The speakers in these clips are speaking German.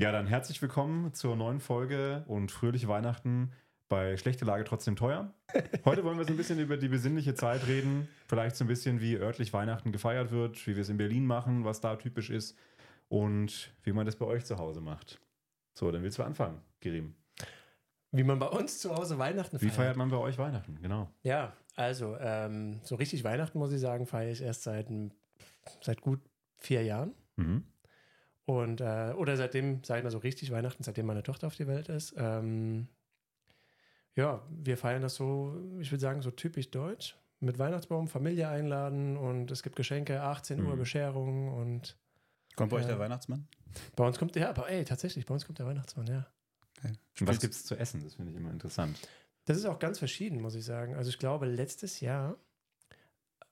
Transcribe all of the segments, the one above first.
Ja, dann herzlich willkommen zur neuen Folge und fröhliche Weihnachten bei Schlechte Lage trotzdem teuer. Heute wollen wir so ein bisschen über die besinnliche Zeit reden. Vielleicht so ein bisschen, wie örtlich Weihnachten gefeiert wird, wie wir es in Berlin machen, was da typisch ist und wie man das bei euch zu Hause macht. So, dann willst du anfangen, Gerim. Wie man bei uns zu Hause Weihnachten feiert. Wie feiert man bei euch Weihnachten? Genau. Ja, also ähm, so richtig Weihnachten, muss ich sagen, feiere ich erst seit, seit gut vier Jahren. Mhm. Und, äh, oder seitdem, sag ich mal so richtig Weihnachten, seitdem meine Tochter auf die Welt ist. Ähm, ja, wir feiern das so, ich würde sagen, so typisch deutsch. Mit Weihnachtsbaum, Familie einladen und es gibt Geschenke, 18 Uhr mhm. Bescherung und. Kommt bei äh, euch der Weihnachtsmann? Bei uns kommt der, ja, ey, tatsächlich, bei uns kommt der Weihnachtsmann, ja. Okay. Und was gibt es zu essen? Das finde ich immer interessant. Das ist auch ganz verschieden, muss ich sagen. Also ich glaube, letztes Jahr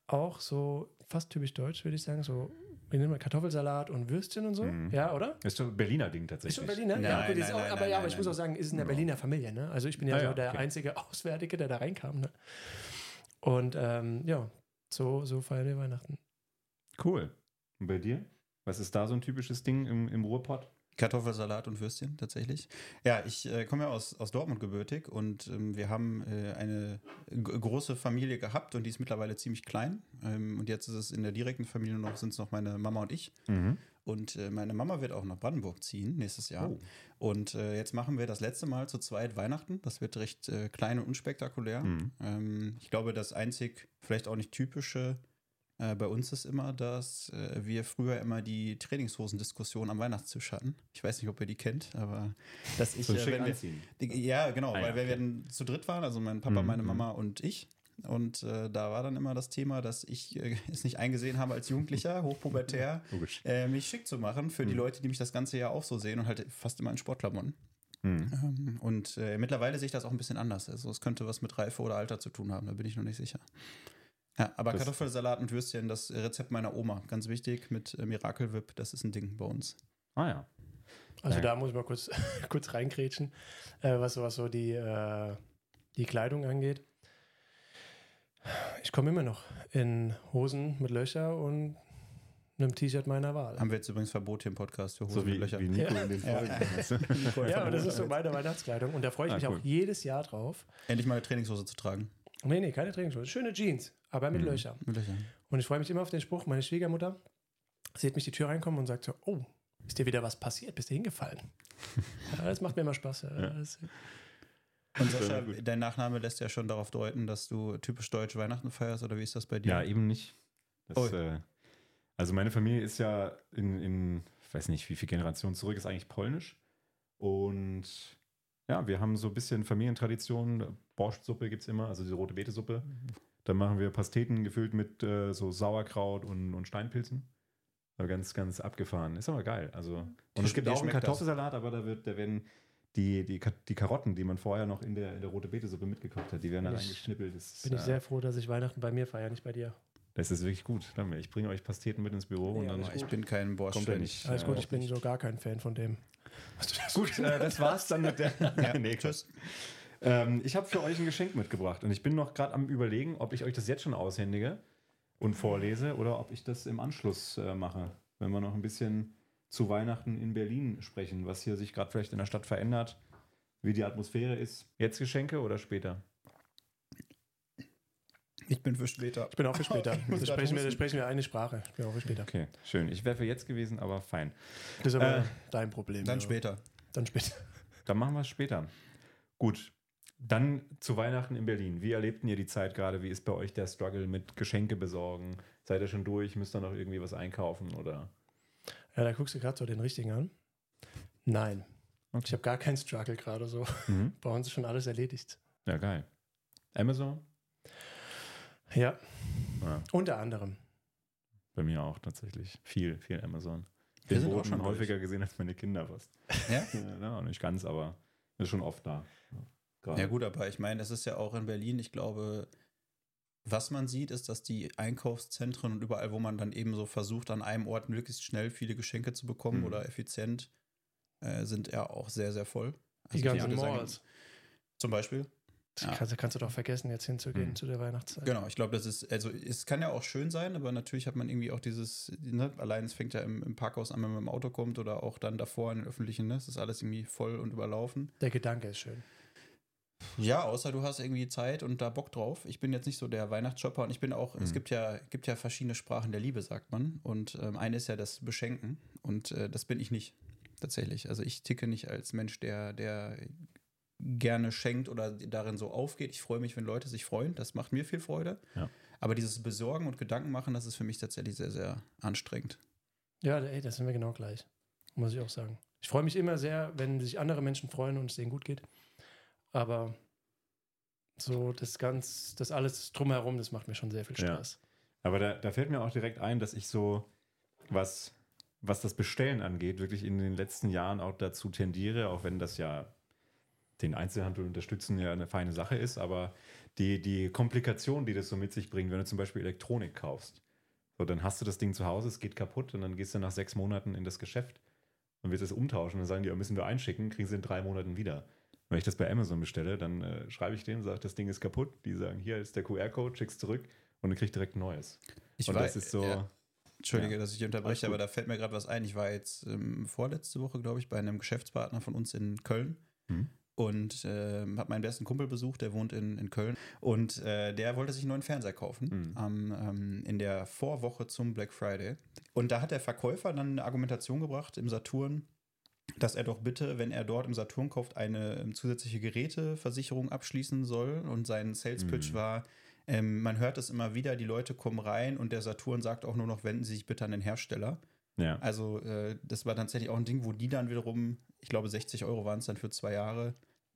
auch so fast typisch deutsch, würde ich sagen, so wie nennen wir Kartoffelsalat und Würstchen und so. Mhm. Ja, oder? Ist so ein Berliner Ding tatsächlich. Ist so ein Berliner? Nein, ja, okay, nein, auch, nein, aber ja, aber ich muss auch sagen, ist in der Berliner Familie, ne? Also ich bin ja ah, so ja, der okay. einzige Auswärtige, der da reinkam, ne? Und ähm, ja, so, so feiern wir Weihnachten. Cool. Und bei dir? Was ist da so ein typisches Ding im, im Ruhrpott? Kartoffelsalat und Würstchen tatsächlich. Ja, ich äh, komme ja aus, aus Dortmund gebürtig und ähm, wir haben äh, eine große Familie gehabt und die ist mittlerweile ziemlich klein. Ähm, und jetzt ist es in der direkten Familie noch, sind es noch meine Mama und ich. Mhm. Und äh, meine Mama wird auch nach Brandenburg ziehen nächstes Jahr. Oh. Und äh, jetzt machen wir das letzte Mal zu zweit Weihnachten. Das wird recht äh, klein und unspektakulär. Mhm. Ähm, ich glaube, das einzig, vielleicht auch nicht typische äh, bei uns ist immer, dass äh, wir früher immer die Trainingshosendiskussion am Weihnachtstisch hatten. Ich weiß nicht, ob ihr die kennt, aber dass ich. So äh, wenn wir, die, ja, genau, ah, weil ja, wir okay. zu dritt waren, also mein Papa, mhm. meine mhm. Mama und ich. Und äh, da war dann immer das Thema, dass ich äh, es nicht eingesehen habe als Jugendlicher, hochpubertär, äh, mich schick zu machen für mhm. die Leute, die mich das ganze Jahr auch so sehen und halt fast immer in Sportklamotten. Mhm. Ähm, und äh, mittlerweile sehe ich das auch ein bisschen anders. Also es könnte was mit Reife oder Alter zu tun haben, da bin ich noch nicht sicher. Ja, aber das Kartoffelsalat und Würstchen, das Rezept meiner Oma, ganz wichtig, mit äh, Miracle das ist ein Ding bei uns. Ah ja. Also da muss ich mal kurz, kurz reingrätschen, äh, was, was so die, äh, die Kleidung angeht. Ich komme immer noch in Hosen mit Löcher und einem T-Shirt meiner Wahl. Haben wir jetzt übrigens Verbot hier im Podcast für Hosen so wie, mit Löchern. Wie Nico ja. in den Folgen. ja, und das ist so meine Weihnachtskleidung und da freue ich ah, mich cool. auch jedes Jahr drauf. Endlich mal eine Trainingshose zu tragen. Nee, nee, keine Trainingshose. Schöne Jeans, aber mit mhm. Löchern. Mit Löchern. Und ich freue mich immer auf den Spruch, meine Schwiegermutter sieht mich die Tür reinkommen und sagt so, oh, ist dir wieder was passiert? Bist du hingefallen? ja, das macht mir immer Spaß. Ja. Und Sascha, dein Nachname lässt ja schon darauf deuten, dass du typisch deutsch Weihnachten feierst, oder wie ist das bei dir? Ja, eben nicht. Das, oh. äh, also meine Familie ist ja in, in, ich weiß nicht, wie viele Generationen zurück, ist eigentlich polnisch. Und ja, wir haben so ein bisschen Familientradition. Borschtsuppe gibt es immer, also diese rote Betesuppe. Dann machen wir Pasteten gefüllt mit äh, so Sauerkraut und, und Steinpilzen. Aber ganz, ganz abgefahren. Ist aber geil. Also, und es gibt auch einen Kartoffelsalat, aber da, wird, da werden die, die, die Karotten, die man vorher noch in der, in der rote Betesuppe mitgekocht hat, die werden dann eingeschnippelt. Das, bin ich sehr froh, dass ich Weihnachten bei mir feiere, nicht bei dir. Das ist wirklich gut. Ich bringe euch Pasteten mit ins Büro ja, und dann. Ich bin kein Borscht. Nicht, Alles gut, ich bin so gar kein Fan von dem. Gut, äh, das war's dann mit der. ja, nee, tschüss. Ähm, ich habe für euch ein Geschenk mitgebracht und ich bin noch gerade am Überlegen, ob ich euch das jetzt schon aushändige und vorlese oder ob ich das im Anschluss äh, mache, wenn wir noch ein bisschen zu Weihnachten in Berlin sprechen, was hier sich gerade vielleicht in der Stadt verändert, wie die Atmosphäre ist. Jetzt Geschenke oder später? Ich bin für später. Ich bin auch für später. da, sprechen wir, sprechen wir eine Sprache. Ich bin auch für später. Okay, schön. Ich wäre für jetzt gewesen, aber fein. Das ist aber äh, dein Problem. Dann ja. später. Dann später. Dann machen wir es später. Gut. Dann zu Weihnachten in Berlin. Wie erlebten ihr die Zeit gerade? Wie ist bei euch der Struggle mit Geschenke besorgen? Seid ihr schon durch? Müsst ihr noch irgendwie was einkaufen oder? Ja, da guckst du gerade so den richtigen an. Nein. Okay. Ich habe gar keinen Struggle gerade so. Mhm. Bei uns ist schon alles erledigt. Ja, geil. Amazon? Ja. ja. Unter anderem. Bei mir auch tatsächlich. Viel, viel Amazon. Wir sind auch schon häufiger durch. gesehen als meine Kinder fast. Ja? ja? Nicht ganz, aber ist schon oft da. Ja, ja gut, aber ich meine, es ist ja auch in Berlin, ich glaube, was man sieht, ist, dass die Einkaufszentren und überall, wo man dann eben so versucht, an einem Ort möglichst schnell viele Geschenke zu bekommen mhm. oder effizient, äh, sind ja auch sehr, sehr voll. Also die ganzen Malls. Zum Beispiel. Ja. Kannst, kannst, du doch vergessen, jetzt hinzugehen mhm. zu der Weihnachtszeit. Genau, ich glaube, das ist, also es kann ja auch schön sein, aber natürlich hat man irgendwie auch dieses, ne, allein es fängt ja im, im, Parkhaus an, wenn man mit dem Auto kommt oder auch dann davor in den öffentlichen, ne, es ist alles irgendwie voll und überlaufen. Der Gedanke ist schön. Ja, außer du hast irgendwie Zeit und da Bock drauf. Ich bin jetzt nicht so der Weihnachtsshopper und ich bin auch, mhm. es gibt ja, gibt ja verschiedene Sprachen der Liebe, sagt man. Und ähm, eine ist ja das Beschenken und äh, das bin ich nicht tatsächlich. Also ich ticke nicht als Mensch, der, der gerne schenkt oder darin so aufgeht. Ich freue mich, wenn Leute sich freuen. Das macht mir viel Freude. Ja. Aber dieses Besorgen und Gedanken machen, das ist für mich tatsächlich sehr, sehr anstrengend. Ja, ey, das sind wir genau gleich. Muss ich auch sagen. Ich freue mich immer sehr, wenn sich andere Menschen freuen und es denen gut geht. Aber so das ganz, das alles drumherum, das macht mir schon sehr viel Spaß. Ja. Aber da, da fällt mir auch direkt ein, dass ich so, was, was das Bestellen angeht, wirklich in den letzten Jahren auch dazu tendiere, auch wenn das ja den Einzelhandel unterstützen ja eine feine Sache ist, aber die, die Komplikation, die das so mit sich bringt, wenn du zum Beispiel Elektronik kaufst, so, dann hast du das Ding zu Hause, es geht kaputt und dann gehst du nach sechs Monaten in das Geschäft und willst es umtauschen. Dann sagen die, müssen wir einschicken, kriegen sie in drei Monaten wieder. Wenn ich das bei Amazon bestelle, dann äh, schreibe ich denen, sage, das Ding ist kaputt. Die sagen, hier ist der QR-Code, schick's zurück und dann krieg direkt ein neues. Ich und weiß, das ist so. Ja. Entschuldige, ja. dass ich unterbreche, aber da fällt mir gerade was ein. Ich war jetzt ähm, vorletzte Woche, glaube ich, bei einem Geschäftspartner von uns in Köln. Hm und äh, habe meinen besten Kumpel besucht, der wohnt in, in Köln und äh, der wollte sich einen neuen Fernseher kaufen mhm. ähm, in der Vorwoche zum Black Friday. Und da hat der Verkäufer dann eine Argumentation gebracht im Saturn, dass er doch bitte, wenn er dort im Saturn kauft, eine ähm, zusätzliche Geräteversicherung abschließen soll. Und sein Sales Pitch mhm. war, ähm, man hört es immer wieder, die Leute kommen rein und der Saturn sagt auch nur noch, wenden Sie sich bitte an den Hersteller. Ja. Also äh, das war tatsächlich auch ein Ding, wo die dann wiederum, ich glaube 60 Euro waren es dann für zwei Jahre,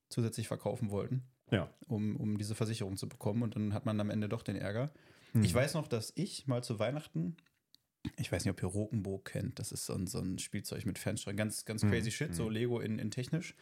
zusätzlich verkaufen wollten. Ja. Um, um diese Versicherung zu bekommen. Und dann hat man am Ende doch den Ärger. Mhm. Ich weiß noch, dass ich mal zu Weihnachten ich weiß nicht, ob ihr Rokenburg kennt. Das ist so ein, so ein Spielzeug mit Fernsteuerung. Ganz, ganz mhm. crazy mhm. shit, so Lego in, in technisch.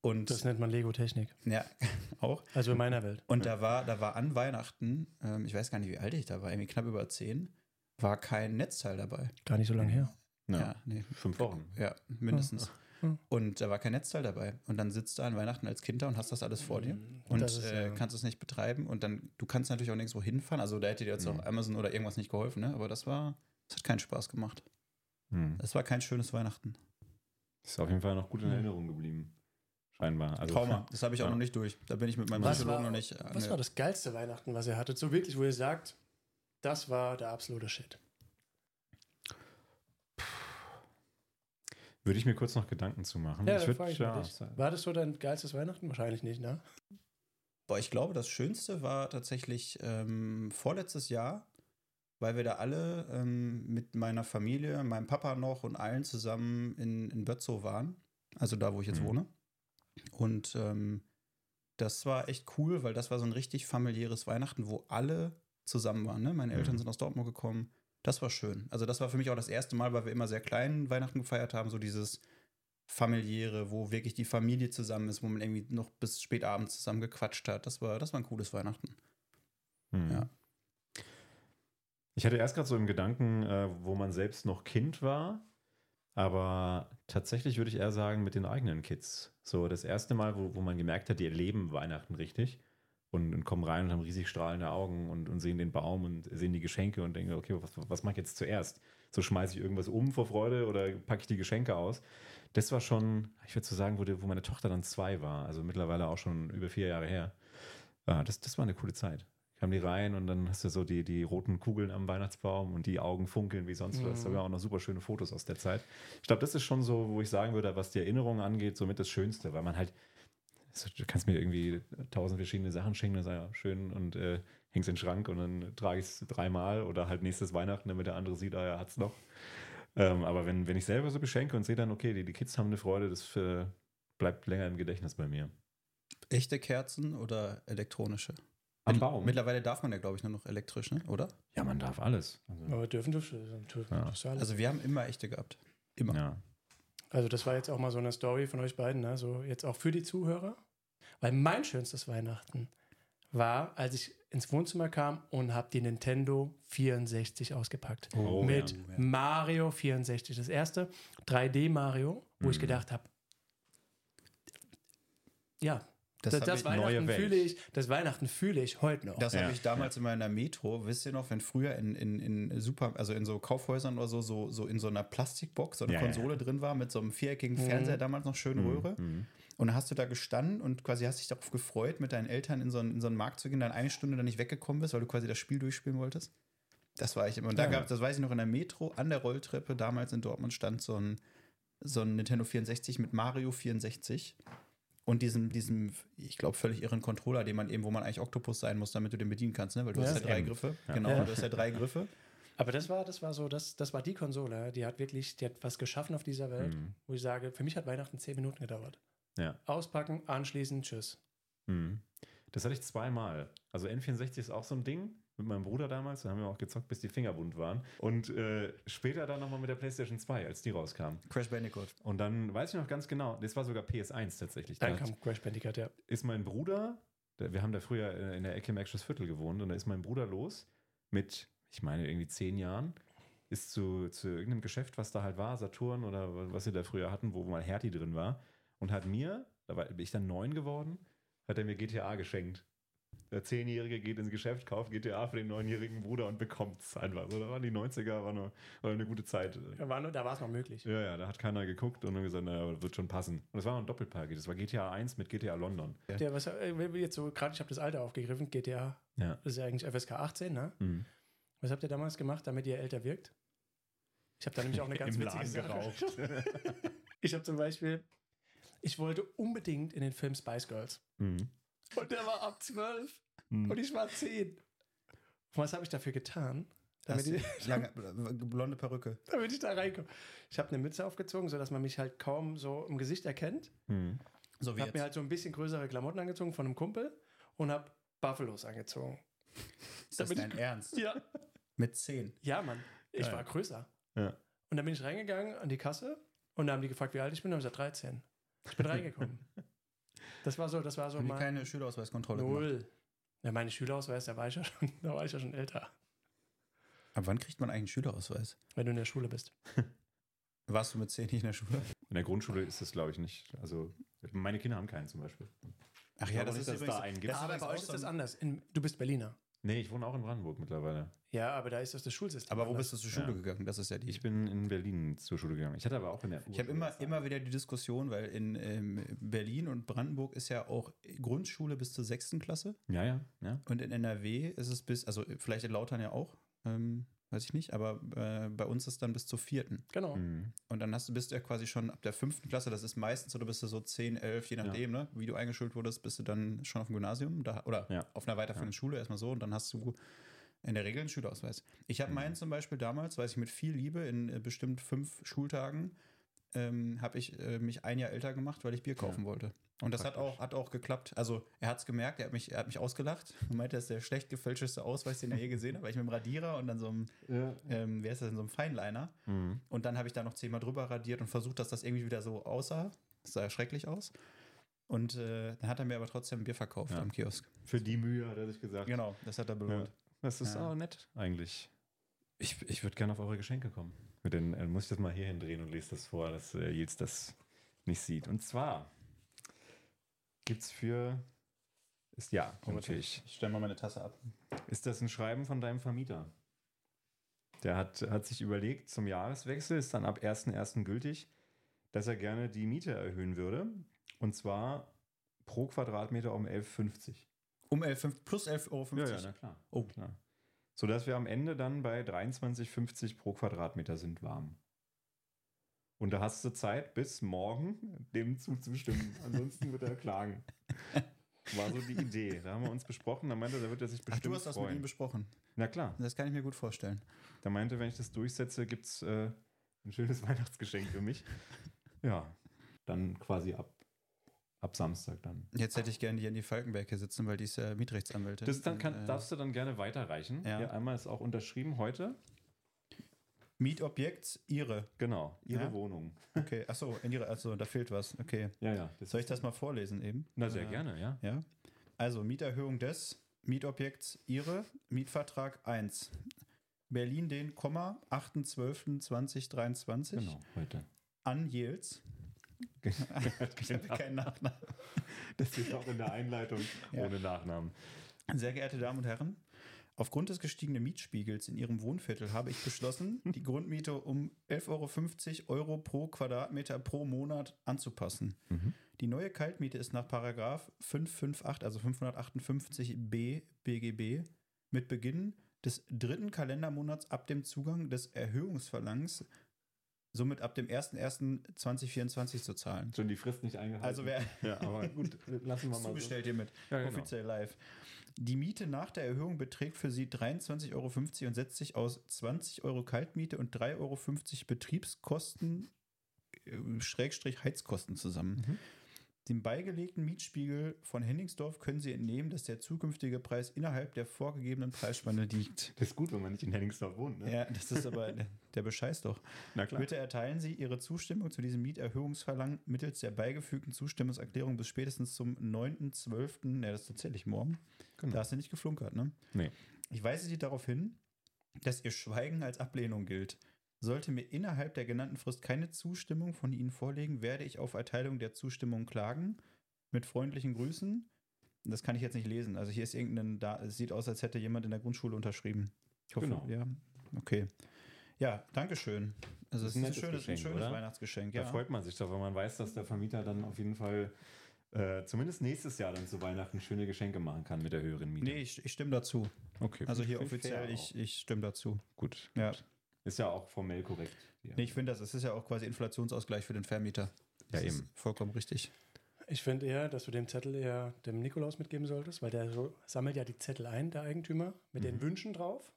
Und das nennt man Lego-Technik. Ja, auch. Also in meiner Welt. Und da war, da war an Weihnachten, ähm, ich weiß gar nicht, wie alt ich da war, irgendwie knapp über zehn, war kein Netzteil dabei. Gar nicht so lange her. Ja, ja nee. Fünf Wochen. Ja, mindestens. Oh. Und da war kein Netzteil dabei. Und dann sitzt du an Weihnachten als Kind da und hast das alles vor dir und ist, äh, kannst es nicht betreiben. Und dann, du kannst natürlich auch nirgendwo hinfahren. Also da hätte dir jetzt mhm. auch Amazon oder irgendwas nicht geholfen, ne? Aber das war, das hat keinen Spaß gemacht. Mhm. Das war kein schönes Weihnachten. Ist auf jeden Fall noch gut in mhm. Erinnerung geblieben. Scheinbar. Also, Trauma, das habe ich auch ja. noch nicht durch. Da bin ich mit meinem Psychologen noch nicht. Was ne. war das geilste Weihnachten, was ihr hattet? So wirklich, wo ihr sagt, das war der absolute Shit. Würde ich mir kurz noch Gedanken zu machen. Ja, ich würd, ich ja, war das so dein geilstes Weihnachten? Wahrscheinlich nicht, ne? Boah, ich glaube, das Schönste war tatsächlich ähm, vorletztes Jahr, weil wir da alle ähm, mit meiner Familie, meinem Papa noch und allen zusammen in, in Bötzow waren. Also da, wo ich jetzt mhm. wohne. Und ähm, das war echt cool, weil das war so ein richtig familiäres Weihnachten, wo alle zusammen waren. Ne? Meine Eltern mhm. sind aus Dortmund gekommen. Das war schön. Also das war für mich auch das erste Mal, weil wir immer sehr klein Weihnachten gefeiert haben, so dieses familiäre, wo wirklich die Familie zusammen ist, wo man irgendwie noch bis spät abends zusammen gequatscht hat. Das war, das war ein cooles Weihnachten. Mhm. Ja. Ich hatte erst gerade so im Gedanken, äh, wo man selbst noch Kind war, aber tatsächlich würde ich eher sagen, mit den eigenen Kids. So das erste Mal, wo, wo man gemerkt hat, die erleben Weihnachten richtig und, und, kommen rein und haben riesig strahlende Augen und, und, sehen den Baum und sehen die Geschenke und denken, okay, was, was mache ich jetzt zuerst? So schmeiße ich irgendwas um vor Freude oder packe ich die Geschenke aus? Das war schon, ich würde so sagen, wo, die, wo, meine Tochter dann zwei war, also mittlerweile auch schon über vier Jahre her. Ja, das, das war eine coole Zeit. Kamen die rein und dann hast du so die, die roten Kugeln am Weihnachtsbaum und die Augen funkeln wie sonst was. Mhm. Da haben wir auch noch super schöne Fotos aus der Zeit. Ich glaube, das ist schon so, wo ich sagen würde, was die Erinnerungen angeht, somit das Schönste, weil man halt du kannst mir irgendwie tausend verschiedene Sachen schenken, das ist ja schön und äh, hängst in den Schrank und dann trage ich es dreimal oder halt nächstes Weihnachten, damit der andere sieht, ah, er hat es noch. Ähm, aber wenn, wenn ich selber so beschenke und sehe dann, okay, die, die Kids haben eine Freude, das für, bleibt länger im Gedächtnis bei mir. Echte Kerzen oder elektronische? Am Baum. Mittlerweile darf man ja, glaube ich, nur noch elektrisch, ne? oder? Ja, man darf alles. Also, aber dürfen, dürfen, dürfen ja. alles. Also wir haben immer echte gehabt. Immer. Ja. Also das war jetzt auch mal so eine Story von euch beiden, ne? so jetzt auch für die Zuhörer. Weil mein schönstes Weihnachten war, als ich ins Wohnzimmer kam und habe die Nintendo 64 ausgepackt. Oh, mit ja, ja. Mario 64. Das erste 3D Mario, wo mhm. ich gedacht habe, ja, Das, das, das Weihnachten fühle ich, das Weihnachten fühle ich heute noch. Das ja. habe ich damals ja. immer in der Metro, wisst ihr noch, wenn früher in, in, in Super, also in so Kaufhäusern oder so, so, so in so einer Plastikbox so eine ja, Konsole drin war mit so einem viereckigen mhm. Fernseher, damals noch schön mhm. Röhre. Mhm. Und dann hast du da gestanden und quasi hast dich darauf gefreut, mit deinen Eltern in so einen, in so einen Markt zu gehen, dann eine Stunde dann nicht weggekommen bist, weil du quasi das Spiel durchspielen wolltest. Das war ich immer. Und da gab es, das weiß ich noch, in der Metro an der Rolltreppe, damals in Dortmund stand so ein, so ein Nintendo 64 mit Mario 64 und diesem, diesem ich glaube, völlig irren Controller, den man eben, wo man eigentlich Octopus sein muss, damit du den bedienen kannst, ne? Weil du ja, hast ja drei Griffe. Ja. Genau, ja. du hast ja drei Griffe. Aber das war, das war so, das, das war die Konsole, die hat wirklich, die hat was geschaffen auf dieser Welt, mhm. wo ich sage, für mich hat Weihnachten zehn Minuten gedauert. Ja. Auspacken, anschließen, tschüss. Mhm. Das hatte ich zweimal. Also N64 ist auch so ein Ding mit meinem Bruder damals. Da haben wir auch gezockt, bis die Finger bunt waren. Und äh, später dann nochmal mit der PlayStation 2, als die rauskam. Crash Bandicoot. Und dann weiß ich noch ganz genau, das war sogar PS1 tatsächlich. Dann da kam Crash Bandicoot, ja. Ist mein Bruder, der, wir haben da früher in der Ecke im Viertel gewohnt und da ist mein Bruder los mit, ich meine, irgendwie zehn Jahren. Ist zu, zu irgendeinem Geschäft, was da halt war, Saturn oder was sie da früher hatten, wo mal Hertie drin war. Und hat mir, da war, bin ich dann neun geworden, hat er mir GTA geschenkt. Der Zehnjährige geht ins Geschäft, kauft GTA für den neunjährigen Bruder und bekommt es einfach. So, da waren die 90er, war, nur, war eine gute Zeit. Da war, es noch möglich. Ja, ja, da hat keiner geguckt und dann gesagt, naja, wird schon passen. Und das war noch ein Doppelpaket. Das war GTA 1 mit GTA London. Ja, was, äh, jetzt so, gerade ich habe das Alter aufgegriffen, GTA, ja. das ist ja eigentlich FSK 18, ne? Mhm. Was habt ihr damals gemacht, damit ihr älter wirkt? Ich habe da nämlich auch eine ganz Im witzige Laden geraucht. ich habe zum Beispiel, ich wollte unbedingt in den Film Spice Girls. Mhm. Und der war ab zwölf. Hm. Und ich war zehn. Und was habe ich dafür getan? Damit ich, lange, blonde Perücke. Damit ich da reinkomme. Ich habe eine Mütze aufgezogen, sodass man mich halt kaum so im Gesicht erkennt. Hm. So wie habe mir halt so ein bisschen größere Klamotten angezogen von einem Kumpel und habe Buffalos angezogen. Ist das dein Ernst? Ja. Mit zehn? Ja, Mann. Ich ja, war größer. Ja. Und dann bin ich reingegangen an die Kasse und da haben die gefragt, wie alt ich bin. Und ich gesagt, 13. Ich bin reingekommen. Das war so, das war so. Haben keine Schülerausweiskontrolle Null. Gemacht? Ja, meine Schülerausweis, da war ich ja schon, da war ich ja schon älter. Ab wann kriegt man eigentlich einen Schülerausweis? Wenn du in der Schule bist. Warst du mit zehn nicht in der Schule? In der Grundschule ist das, glaube ich, nicht. Also, meine Kinder haben keinen zum Beispiel. Ach ja, das ist, dass da einen gibt. Aber bei euch ist das anders. In, du bist Berliner. Nee, ich wohne auch in Brandenburg mittlerweile. Ja, aber da ist das das Schulsystem. Aber wo anders. bist du zur Schule ja. gegangen? Das ist ja die. Ich bin in Berlin zur Schule gegangen. Ich hatte aber auch in der. Ich habe immer, immer wieder die Diskussion, weil in ähm, Berlin und Brandenburg ist ja auch Grundschule bis zur sechsten Klasse. Ja, ja, ja. Und in NRW ist es bis, also vielleicht in Lautern ja auch. Ähm, weiß ich nicht, aber äh, bei uns ist dann bis zur vierten. Genau. Mhm. Und dann hast du, bist du ja quasi schon ab der fünften Klasse, das ist meistens, oder bist du so zehn, elf, je nachdem, ja. ne, wie du eingeschult wurdest, bist du dann schon auf dem Gymnasium da, oder ja. auf einer weiterführenden ja. Schule erstmal so und dann hast du in der Regel einen Schülerausweis. Ich habe mhm. meinen zum Beispiel damals, weiß ich, mit viel Liebe in äh, bestimmt fünf Schultagen ähm, habe ich äh, mich ein Jahr älter gemacht, weil ich Bier kaufen wollte. Und das hat auch, hat auch geklappt. Also er hat es gemerkt, er hat, mich, er hat mich ausgelacht und meinte, das ist der schlecht gefälschteste Ausweis, den er je gesehen hat, weil ich mit dem Radierer und dann so einem, ja. ähm, wie heißt das, in so einem Feinliner. Mhm. Und dann habe ich da noch zehnmal drüber radiert und versucht, dass das irgendwie wieder so aussah. Das sah ja schrecklich aus. Und äh, dann hat er mir aber trotzdem ein Bier verkauft ja. am Kiosk. Für die Mühe hat er sich gesagt. Genau, das hat er belohnt. Ja. Das ist auch nett eigentlich. Ich, ich würde gerne auf eure Geschenke kommen. Mit den, äh, muss ich das mal hier hindrehen und lese das vor, dass äh, Jils das nicht sieht. Und zwar gibt es für. Ist ja, oh, natürlich. Ich stelle mal meine Tasse ab. Ist das ein Schreiben von deinem Vermieter? Der hat, hat sich überlegt, zum Jahreswechsel ist dann ab 1.1. gültig, dass er gerne die Miete erhöhen würde. Und zwar pro Quadratmeter um 11,50. Um 11, plus 11,50 Euro? Ja, ja, na klar. Oh. klar. Sodass wir am Ende dann bei 23,50 pro Quadratmeter sind warm. Und da hast du Zeit bis morgen, dem zuzustimmen. Ansonsten wird er klagen. War so die Idee. Da haben wir uns besprochen. Da meinte er, da wird er sich bestimmt Ach, du hast freuen. das mit ihm besprochen? Na klar. Das kann ich mir gut vorstellen. Da meinte, wenn ich das durchsetze, gibt es äh, ein schönes Weihnachtsgeschenk für mich. Ja, dann quasi ab, ab Samstag dann. Jetzt hätte ich gerne die Jenny Falkenberg hier sitzen, weil die ist ja Mietrechtsanwältin. Das dann kann, äh, darfst du dann gerne weiterreichen. Ja. Hier einmal ist auch unterschrieben heute. Mietobjekt Ihre. Genau, Ihre ja? Wohnung. Okay, achso, in ihre, achso, da fehlt was. Okay. Ja, ja. Soll ich das mal vorlesen eben? Na, sehr äh, gerne, ja. Ja. Also Mieterhöhung des Mietobjekts Ihre, Mietvertrag 1. Berlin den, 8.12.2023. Genau, heute. An Jels. genau. keinen Nachnamen. Das ist auch in der Einleitung ja. ohne Nachnamen. Sehr geehrte Damen und Herren, Aufgrund des gestiegenen Mietspiegels in Ihrem Wohnviertel habe ich beschlossen, die Grundmiete um 11,50 Euro pro Quadratmeter pro Monat anzupassen. Mhm. Die neue Kaltmiete ist nach Paragraph 558, also 558b BGB, mit Beginn des dritten Kalendermonats ab dem Zugang des Erhöhungsverlangs somit ab dem 01.01.2024 zu zahlen. Schon die Frist nicht eingehalten. Also wer ja, aber gut, lassen wir mal zugestellt so. hiermit. Ja, genau. Offiziell live. Die Miete nach der Erhöhung beträgt für Sie 23,50 Euro und setzt sich aus 20 Euro Kaltmiete und 3,50 Euro Betriebskosten äh, Schrägstrich Heizkosten zusammen. Mhm. Dem beigelegten Mietspiegel von Henningsdorf können Sie entnehmen, dass der zukünftige Preis innerhalb der vorgegebenen Preisspanne liegt. Das ist gut, wenn man nicht in Henningsdorf wohnt. Ne? Ja, das ist aber der Bescheiß doch. Na klar. Bitte erteilen Sie Ihre Zustimmung zu diesem Mieterhöhungsverlangen mittels der beigefügten Zustimmungserklärung bis spätestens zum 9.12. Ja, das ist tatsächlich morgen. Genau. Da hast du nicht geflunkert, ne? Nee. Ich weise Sie darauf hin, dass Ihr Schweigen als Ablehnung gilt. Sollte mir innerhalb der genannten Frist keine Zustimmung von Ihnen vorlegen, werde ich auf Erteilung der Zustimmung klagen. Mit freundlichen Grüßen. Das kann ich jetzt nicht lesen. Also hier ist irgendein, da, es sieht aus, als hätte jemand in der Grundschule unterschrieben. Ich hoffe, genau. ja. Okay. Ja, Dankeschön. Also es ist ein, schönes, Geschenk, ein schönes? Weihnachtsgeschenk. Da freut man sich doch, wenn man weiß, dass der Vermieter dann auf jeden Fall äh, zumindest nächstes Jahr dann zu Weihnachten schöne Geschenke machen kann mit der höheren Miete. Nee, ich, ich stimme dazu. Okay. Also hier offiziell, ich, ich stimme dazu. Gut. Ja. Gut. Ist ja auch formell korrekt. Ja. Nee, ich finde das, es ist ja auch quasi Inflationsausgleich für den Vermieter. Das ja, eben. vollkommen richtig. Ich finde eher, dass du den Zettel eher dem Nikolaus mitgeben solltest, weil der so, sammelt ja die Zettel ein, der Eigentümer, mit mhm. den Wünschen drauf.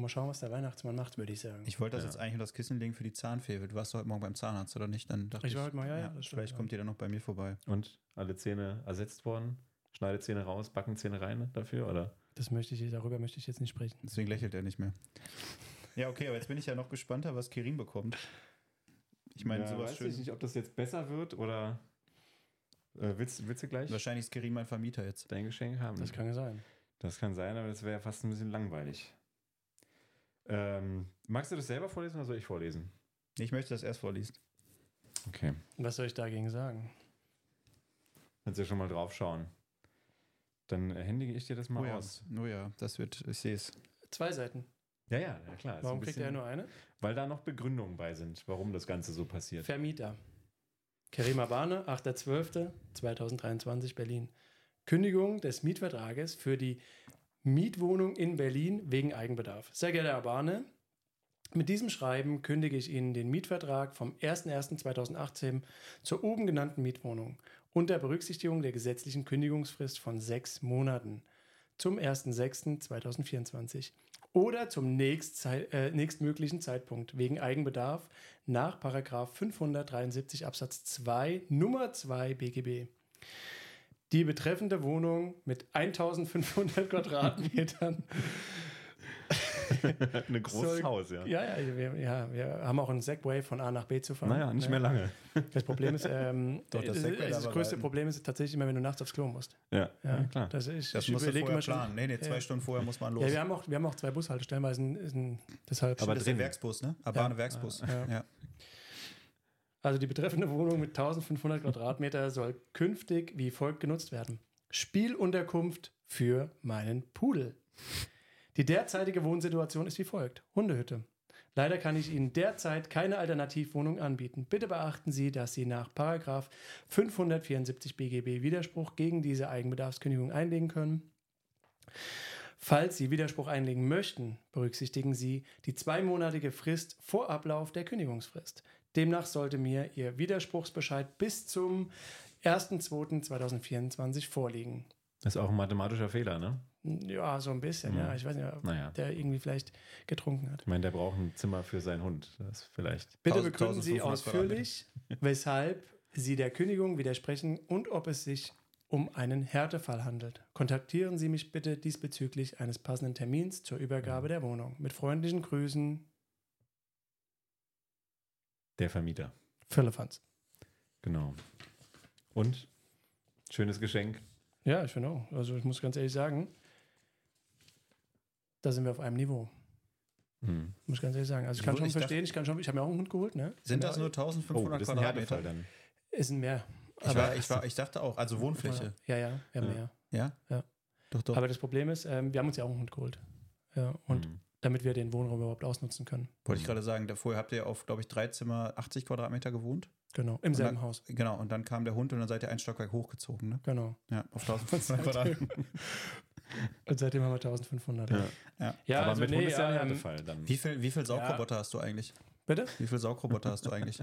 Und mal schauen, was der Weihnachtsmann macht, würde ich sagen. Ich wollte das ja. jetzt eigentlich unter das Kissen legen für die Zahnfee. Du warst heute Morgen beim Zahnarzt, oder nicht? Dann dachte ich, war heute mal, ja, ja. ja vielleicht kommt ihr dann noch bei mir vorbei. Und alle Zähne ersetzt worden? Schneidezähne raus, Backenzähne rein dafür, oder? Das möchte ich, darüber möchte ich jetzt nicht sprechen. Deswegen lächelt er nicht mehr. Ja, okay, aber jetzt bin ich ja noch gespannter, was Kirin bekommt. Ich meine, ja, sowas weiß schön. Ich nicht, ob das jetzt besser wird oder. Äh, willst, willst du gleich? Wahrscheinlich ist Kirin mein Vermieter jetzt. Dein Geschenk haben. Das kann ja sein. Das kann sein, aber das wäre ja fast ein bisschen langweilig. Ähm, magst du das selber vorlesen oder soll ich vorlesen? Ich möchte das erst vorlesen. Okay. Was soll ich dagegen sagen? Kannst du ja schon mal drauf schauen. Dann händige ich dir das mal oh ja. aus. Oh ja, das wird, ich sehe es. Zwei Seiten. Ja, ja, ja klar. Warum kriegt er nur eine? Weil da noch Begründungen bei sind, warum das Ganze so passiert. Vermieter. Kerima Bahne, 8.12.2023 Berlin. Kündigung des Mietvertrages für die Mietwohnung in Berlin wegen Eigenbedarf. Sehr geehrter Herr Bahne, mit diesem Schreiben kündige ich Ihnen den Mietvertrag vom 01.01.2018 zur oben genannten Mietwohnung unter Berücksichtigung der gesetzlichen Kündigungsfrist von sechs Monaten zum 1.06.2024 oder zum nächstzei- äh, nächstmöglichen Zeitpunkt wegen Eigenbedarf nach 573 Absatz 2 Nummer 2 BGB. Die betreffende Wohnung mit 1500 Quadratmetern Ein großes Soll, Haus, ja. Ja, ja wir, ja, wir haben auch einen Segway von A nach B zu fahren. Naja, nicht mehr lange. Das Problem ist, ähm, Doch, das, das, das größte Problem ist tatsächlich immer, wenn du nachts aufs Klo musst. Ja, ja klar. Das, ist, das musst du vorher planen. Nee, nee, zwei ja. Stunden vorher muss man los. Ja, wir haben auch, wir haben auch zwei Bushaltestellen, weil es ein, ist ein deshalb. Aber das ist ein Werksbus, ne? Abane Werksbus. ja. Also die betreffende Wohnung mit 1500 Quadratmeter soll künftig wie folgt genutzt werden. Spielunterkunft für meinen Pudel. Die derzeitige Wohnsituation ist wie folgt. Hundehütte. Leider kann ich Ihnen derzeit keine Alternativwohnung anbieten. Bitte beachten Sie, dass Sie nach 574 BGB Widerspruch gegen diese Eigenbedarfskündigung einlegen können. Falls Sie Widerspruch einlegen möchten, berücksichtigen Sie die zweimonatige Frist vor Ablauf der Kündigungsfrist. Demnach sollte mir Ihr Widerspruchsbescheid bis zum 1.2.2024 vorliegen. Das ist auch ein mathematischer Fehler, ne? Ja, so ein bisschen, mhm. ja. Ich weiß nicht, ob naja. der irgendwie vielleicht getrunken hat. Ich meine, der braucht ein Zimmer für seinen Hund. Das vielleicht. Bitte begründen Sie ausführlich, weshalb Sie der Kündigung widersprechen und ob es sich um einen Härtefall handelt. Kontaktieren Sie mich bitte diesbezüglich eines passenden Termins zur Übergabe der Wohnung. Mit freundlichen Grüßen. Der Vermieter. Firlefanz. Genau. Und? Schönes Geschenk. Ja, ich finde auch. Also ich muss ganz ehrlich sagen, da sind wir auf einem Niveau. Hm. Muss ich ganz ehrlich sagen. Also ich kann schon ich verstehen, ich kann schon, ich habe mir auch einen Hund geholt, ne? Sind das nur 1500 oh, das Quadratmeter? Ist ein mehr. Ich, war, ich, war, ich dachte auch, also Wohnfläche. Ja, ja, ja. mehr. Ja? Ja. Doch, doch. Aber das Problem ist, ähm, wir haben uns ja auch einen Hund geholt. Ja, und Mhm. Damit wir den Wohnraum überhaupt ausnutzen können. Wollte ich gerade sagen, davor habt ihr auf, glaube ich, drei Zimmer, 80 Quadratmeter gewohnt. Genau, im selben dann- Haus. Genau, und dann kam der Hund und dann seid ihr ein Stockwerk hochgezogen, ne? Genau. Ja, auf 1500 Quadratmeter. Und seitdem haben wir 1500. Ja. Ja. Ja, Aber also mit nee, Hund ist ja ein ähm, Härtefall dann. Wie viel, wie viel Saugroboter hast du eigentlich? Bitte? Wie viele Saugroboter hast du eigentlich?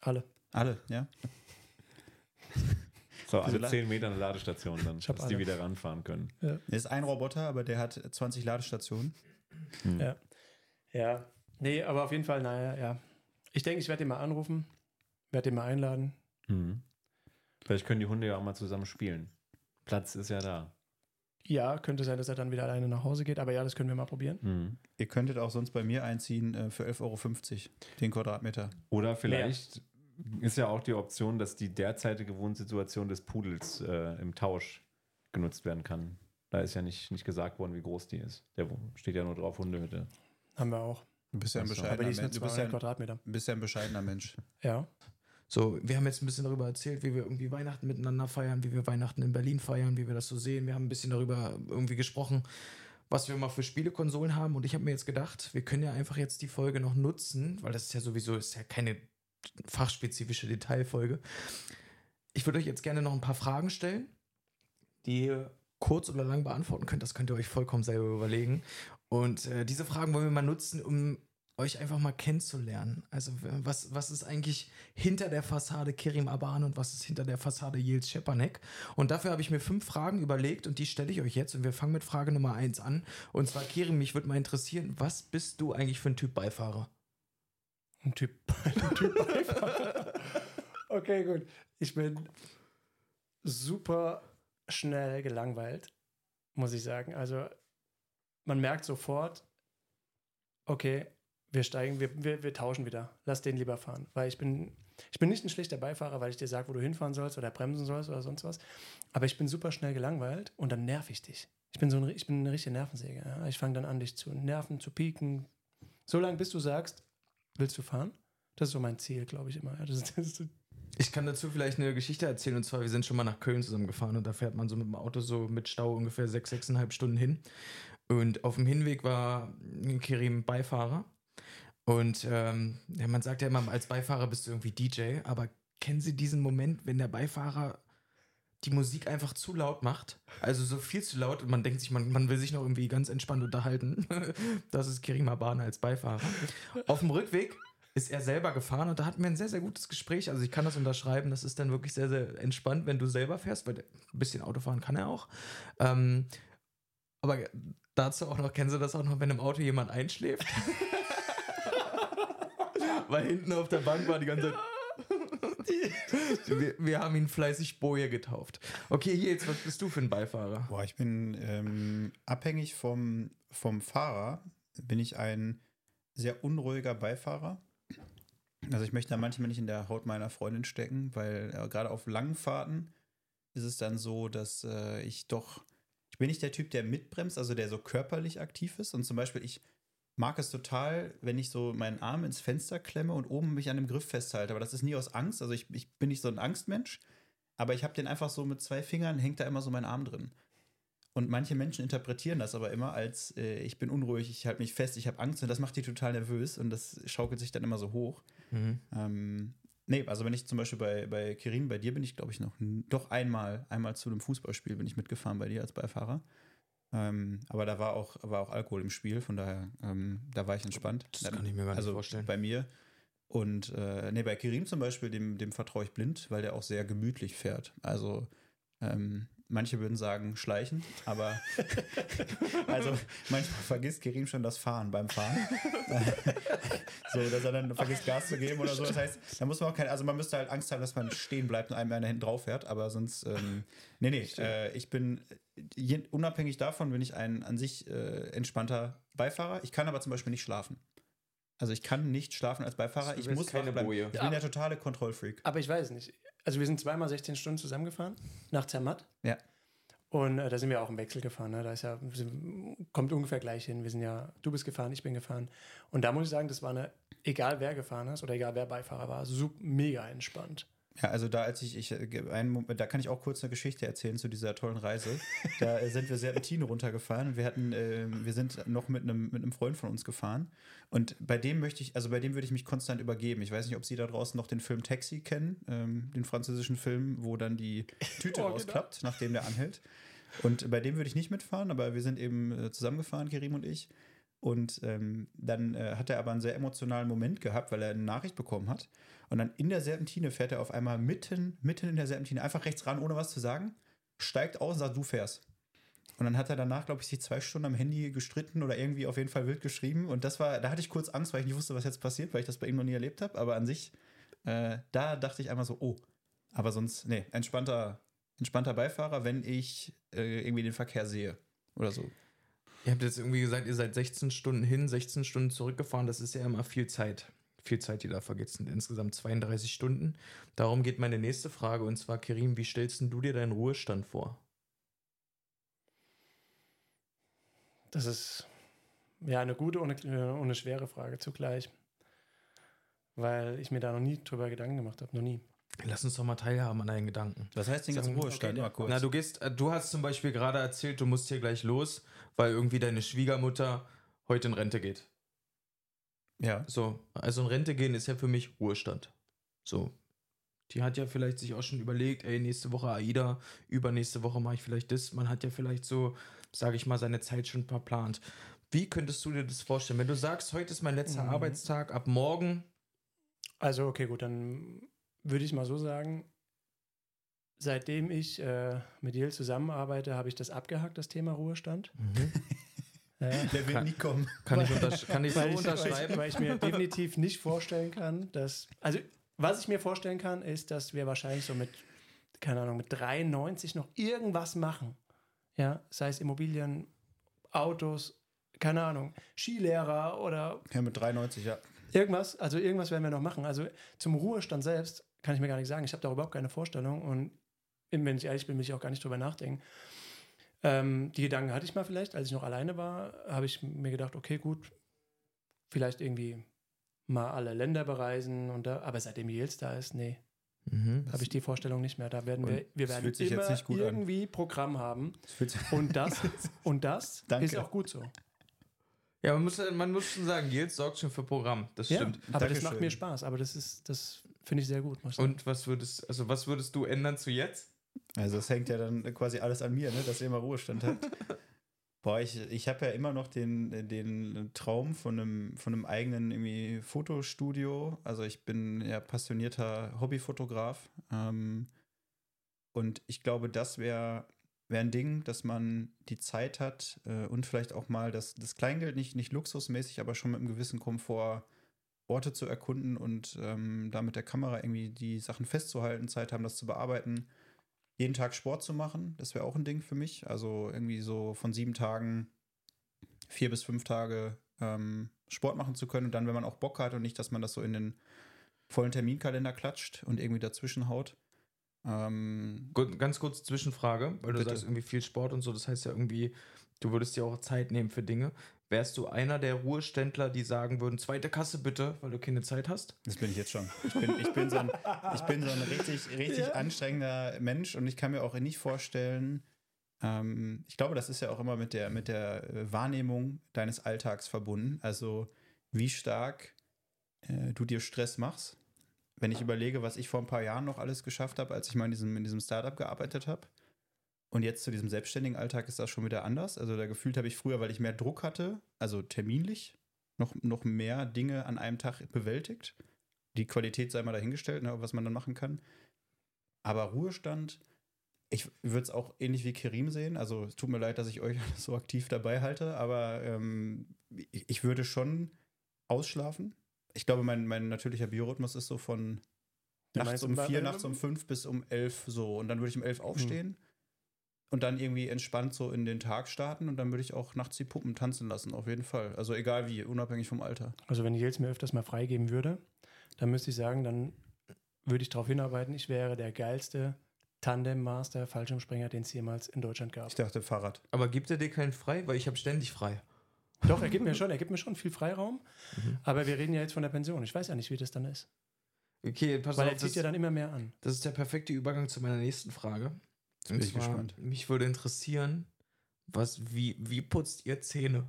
Alle. Alle, ja? So, alle La- 10 Meter eine Ladestation dann, dass die alle. wieder ranfahren können. Das ist ein Roboter, aber der hat 20 Ladestationen. Hm. Ja. Ja. Nee, aber auf jeden Fall, naja, ja. Ich denke, ich werde den mal anrufen, werde den mal einladen. Mhm. Vielleicht können die Hunde ja auch mal zusammen spielen. Platz ist ja da. Ja, könnte sein, dass er dann wieder alleine nach Hause geht, aber ja, das können wir mal probieren. Mhm. Ihr könntet auch sonst bei mir einziehen äh, für 11,50 Euro den Quadratmeter. Oder vielleicht ist ja auch die Option, dass die derzeitige Wohnsituation des Pudels äh, im Tausch genutzt werden kann. Da ist ja nicht, nicht gesagt worden, wie groß die ist. Der wo- steht ja nur drauf Hundehütte. Haben wir auch. Du bist ja ein bescheidener Mensch. Du bist 200 ja, ein- Quadratmeter. bist ja ein bescheidener Mensch. Ja. So, wir haben jetzt ein bisschen darüber erzählt, wie wir irgendwie Weihnachten miteinander feiern, wie wir Weihnachten in Berlin feiern, wie wir das so sehen. Wir haben ein bisschen darüber irgendwie gesprochen, was wir mal für Spielekonsolen haben. Und ich habe mir jetzt gedacht, wir können ja einfach jetzt die Folge noch nutzen, weil das ist ja sowieso ist ja keine fachspezifische Detailfolge. Ich würde euch jetzt gerne noch ein paar Fragen stellen, die ihr kurz oder lang beantworten könnt. Das könnt ihr euch vollkommen selber überlegen. Und äh, diese Fragen wollen wir mal nutzen, um euch einfach mal kennenzulernen. Also was, was ist eigentlich hinter der Fassade Kerim Aban und was ist hinter der Fassade Jils Schepanek? Und dafür habe ich mir fünf Fragen überlegt und die stelle ich euch jetzt. Und wir fangen mit Frage Nummer eins an. Und zwar, Kerim, mich würde mal interessieren, was bist du eigentlich für ein Typ Beifahrer? Ein Typ, ein typ. Okay, gut. Ich bin super schnell gelangweilt, muss ich sagen. Also man merkt sofort, okay, wir steigen, wir, wir, wir tauschen wieder. Lass den lieber fahren. Weil ich bin, ich bin nicht ein schlechter Beifahrer, weil ich dir sage, wo du hinfahren sollst oder bremsen sollst oder sonst was. Aber ich bin super schnell gelangweilt und dann nerv ich dich. Ich bin so ein, ich bin eine richtige Nervensäge. Ich fange dann an, dich zu nerven, zu pieken. So lange, bis du sagst, willst du fahren? Das ist so mein Ziel, glaube ich immer. Das das Ich kann dazu vielleicht eine Geschichte erzählen. Und zwar, wir sind schon mal nach Köln zusammen gefahren und da fährt man so mit dem Auto so mit Stau ungefähr sechs, sechseinhalb Stunden hin. Und auf dem Hinweg war Kerim Beifahrer. Und ähm, ja, man sagt ja immer, als Beifahrer bist du irgendwie DJ, aber kennen Sie diesen Moment, wenn der Beifahrer die Musik einfach zu laut macht? Also so viel zu laut und man denkt sich, man, man will sich noch irgendwie ganz entspannt unterhalten. das ist Kerim Abana als Beifahrer. Auf dem Rückweg ist er selber gefahren und da hatten wir ein sehr, sehr gutes Gespräch. Also ich kann das unterschreiben, das ist dann wirklich sehr, sehr entspannt, wenn du selber fährst, weil ein bisschen Autofahren kann er auch. Ähm, aber dazu auch noch, kennen Sie das auch noch, wenn im Auto jemand einschläft? weil hinten auf der Bank war die ganze Zeit... wir, wir haben ihn fleißig Boje getauft. Okay, jetzt, was bist du für ein Beifahrer? Boah, ich bin ähm, abhängig vom, vom Fahrer, bin ich ein sehr unruhiger Beifahrer. Also ich möchte da manchmal nicht in der Haut meiner Freundin stecken, weil äh, gerade auf langen Fahrten ist es dann so, dass äh, ich doch, ich bin nicht der Typ, der mitbremst, also der so körperlich aktiv ist. Und zum Beispiel, ich mag es total, wenn ich so meinen Arm ins Fenster klemme und oben mich an dem Griff festhalte. Aber das ist nie aus Angst. Also ich, ich bin nicht so ein Angstmensch, aber ich habe den einfach so mit zwei Fingern, hängt da immer so mein Arm drin. Und manche Menschen interpretieren das aber immer als, äh, ich bin unruhig, ich halte mich fest, ich habe Angst und das macht die total nervös und das schaukelt sich dann immer so hoch. Mhm. Ähm, nee, also wenn ich zum Beispiel bei, bei Kirin, bei dir bin ich, glaube ich, noch doch einmal, einmal zu einem Fußballspiel bin ich mitgefahren bei dir als Beifahrer. Ähm, aber da war auch, war auch Alkohol im Spiel, von daher, ähm, da war ich entspannt. Das kann ich mir gar nicht also vorstellen. Bei mir. Und äh, nee, bei Kirin zum Beispiel, dem, dem vertraue ich blind, weil der auch sehr gemütlich fährt. Also ähm, manche würden sagen schleichen, aber also manchmal vergisst Kerim schon das Fahren beim Fahren. so, dass er dann vergisst Gas zu geben oder so. Das heißt, da muss man auch keine, also man müsste halt Angst haben, dass man stehen bleibt und einem einer hinten drauf fährt, aber sonst, ähm, nee, nee, äh, ich bin je, unabhängig davon bin ich ein an sich äh, entspannter Beifahrer. Ich kann aber zum Beispiel nicht schlafen. Also ich kann nicht schlafen als Beifahrer. Ich muss keine. Boje. Ich bin der totale Kontrollfreak. aber ich weiß nicht. Also wir sind zweimal 16 Stunden zusammengefahren, nach Zermatt. Ja. Und äh, da sind wir auch im Wechsel gefahren. Ne? Da ist ja, sind, kommt ungefähr gleich hin. Wir sind ja, du bist gefahren, ich bin gefahren. Und da muss ich sagen, das war eine, egal wer gefahren ist oder egal wer Beifahrer war, super, mega entspannt. Ja, also da als ich, ich äh, einen, da kann ich auch kurz eine Geschichte erzählen zu dieser tollen Reise. da sind wir Serpentine runtergefahren und wir hatten, äh, wir sind noch mit einem, mit einem Freund von uns gefahren. Und bei dem möchte ich, also bei dem würde ich mich konstant übergeben. Ich weiß nicht, ob Sie da draußen noch den Film Taxi kennen, ähm, den französischen Film, wo dann die Tüte oh, rausklappt, genau. nachdem der anhält. Und bei dem würde ich nicht mitfahren, aber wir sind eben äh, zusammengefahren, Kerim und ich. Und ähm, dann äh, hat er aber einen sehr emotionalen Moment gehabt, weil er eine Nachricht bekommen hat. Und dann in der Serpentine fährt er auf einmal mitten, mitten in der Serpentine einfach rechts ran, ohne was zu sagen, steigt aus und sagt, du fährst. Und dann hat er danach, glaube ich, sich zwei Stunden am Handy gestritten oder irgendwie auf jeden Fall wild geschrieben. Und das war, da hatte ich kurz Angst, weil ich nicht wusste, was jetzt passiert, weil ich das bei ihm noch nie erlebt habe. Aber an sich, äh, da dachte ich einmal so, oh. Aber sonst, nee, entspannter, entspannter Beifahrer, wenn ich äh, irgendwie den Verkehr sehe oder so. Ihr habt jetzt irgendwie gesagt, ihr seid 16 Stunden hin, 16 Stunden zurückgefahren. Das ist ja immer viel Zeit viel Zeit, die da vergeht, sind insgesamt 32 Stunden. Darum geht meine nächste Frage und zwar, Kerim, wie stellst du dir deinen Ruhestand vor? Das ist ja eine gute und eine, eine schwere Frage zugleich, weil ich mir da noch nie drüber Gedanken gemacht habe, noch nie. Lass uns doch mal teilhaben an deinen Gedanken. Was heißt denn jetzt Ruhestand? Okay, mal kurz. Na, du gehst, äh, du hast zum Beispiel gerade erzählt, du musst hier gleich los, weil irgendwie deine Schwiegermutter heute in Rente geht. Ja. So, also in Rente gehen ist ja für mich Ruhestand. So. Die hat ja vielleicht sich auch schon überlegt, ey, nächste Woche AIDA, übernächste Woche mache ich vielleicht das. Man hat ja vielleicht so, sage ich mal, seine Zeit schon verplant. Wie könntest du dir das vorstellen? Wenn du sagst, heute ist mein letzter mhm. Arbeitstag, ab morgen. Also, okay, gut, dann würde ich mal so sagen, seitdem ich äh, mit Jill zusammenarbeite, habe ich das abgehakt, das Thema Ruhestand. Mhm. Ja. Der will kann, nie kommen. Kann ich, untersch kann ich so ich, unterschreiben? Weil ich, weil ich mir definitiv nicht vorstellen kann, dass. Also, was ich mir vorstellen kann, ist, dass wir wahrscheinlich so mit, keine Ahnung, mit 93 noch irgendwas machen. Ja, sei es Immobilien, Autos, keine Ahnung, Skilehrer oder. Ja, mit 93, ja. Irgendwas, also irgendwas werden wir noch machen. Also zum Ruhestand selbst kann ich mir gar nicht sagen. Ich habe da überhaupt keine Vorstellung und wenn ich ehrlich bin, will ich auch gar nicht drüber nachdenken. Ähm, die Gedanken hatte ich mal vielleicht, als ich noch alleine war, habe ich mir gedacht, okay, gut, vielleicht irgendwie mal alle Länder bereisen und da, aber seitdem Yales da ist, nee. Mhm, habe ich die Vorstellung nicht mehr. Da werden wir, wir werden immer irgendwie an. Programm haben. Das und das, und das ist auch gut so. Ja, man muss, man muss schon sagen, Yales sorgt schon für Programm. Das ja, stimmt. Aber Dankeschön. das macht mir Spaß. Aber das ist, das finde ich sehr gut. Und was würdest, also was würdest du ändern zu jetzt? Also es hängt ja dann quasi alles an mir, ne, dass ihr immer Ruhestand habt. Boah, ich, ich habe ja immer noch den, den Traum von einem, von einem eigenen irgendwie Fotostudio. Also ich bin ja passionierter Hobbyfotograf. Ähm, und ich glaube, das wäre wär ein Ding, dass man die Zeit hat äh, und vielleicht auch mal das, das Kleingeld, nicht, nicht luxusmäßig, aber schon mit einem gewissen Komfort Orte zu erkunden und ähm, da mit der Kamera irgendwie die Sachen festzuhalten, Zeit haben, das zu bearbeiten jeden Tag Sport zu machen. Das wäre auch ein Ding für mich. Also irgendwie so von sieben Tagen vier bis fünf Tage ähm, Sport machen zu können und dann, wenn man auch Bock hat und nicht, dass man das so in den vollen Terminkalender klatscht und irgendwie dazwischen haut. Ähm, Ganz kurz Zwischenfrage, weil du bitte. sagst irgendwie viel Sport und so, das heißt ja irgendwie, du würdest dir auch Zeit nehmen für Dinge. Wärst du einer der Ruheständler, die sagen würden, zweite Kasse bitte, weil du keine Zeit hast? Das bin ich jetzt schon. Ich bin, ich bin, so, ein, ich bin so ein richtig, richtig ja. anstrengender Mensch und ich kann mir auch nicht vorstellen, ähm, ich glaube, das ist ja auch immer mit der, mit der äh, Wahrnehmung deines Alltags verbunden. Also wie stark äh, du dir Stress machst. Wenn ich überlege, was ich vor ein paar Jahren noch alles geschafft habe, als ich mal in diesem, in diesem Startup gearbeitet habe, und jetzt zu diesem selbstständigen Alltag ist das schon wieder anders. Also da gefühlt habe ich früher, weil ich mehr Druck hatte, also terminlich, noch, noch mehr Dinge an einem Tag bewältigt. Die Qualität sei mal dahingestellt, ne, was man dann machen kann. Aber Ruhestand, ich würde es auch ähnlich wie Kerim sehen. Also es tut mir leid, dass ich euch so aktiv dabei halte, aber ähm, ich, ich, würde schon ausschlafen. Ich glaube, mein, mein natürlicher Biorhythmus ist so von nachts um vier, nachts um fünf bis um elf so. Und dann würde ich um elf aufstehen. Hm und dann irgendwie entspannt so in den Tag starten und dann würde ich auch nachts die Puppen tanzen lassen, auf jeden Fall. Also egal wie, unabhängig vom Alter. Also wenn Jels mir öfters mal freigeben würde, dann müsste ich sagen, dann würde ich darauf hinarbeiten, ich wäre der geilste Tandem-Master Fallschirmspringer, den es jemals in Deutschland gab. Ich dachte Fahrrad. Aber gibt er dir keinen frei? Weil ich habe ständig frei. Doch, er gibt mir schon, er gibt mir schon viel Freiraum. Mhm. Aber wir reden ja jetzt von der Pension. Ich weiß ja nicht, wie das dann ist. Okay, pass Weil auf. er zieht Das, ja dann immer mehr an. das ist der perfekte Übergang zu meiner nächsten Frage. Bin ich gespannt. mich würde interessieren, was, wie, wie putzt ihr Zähne?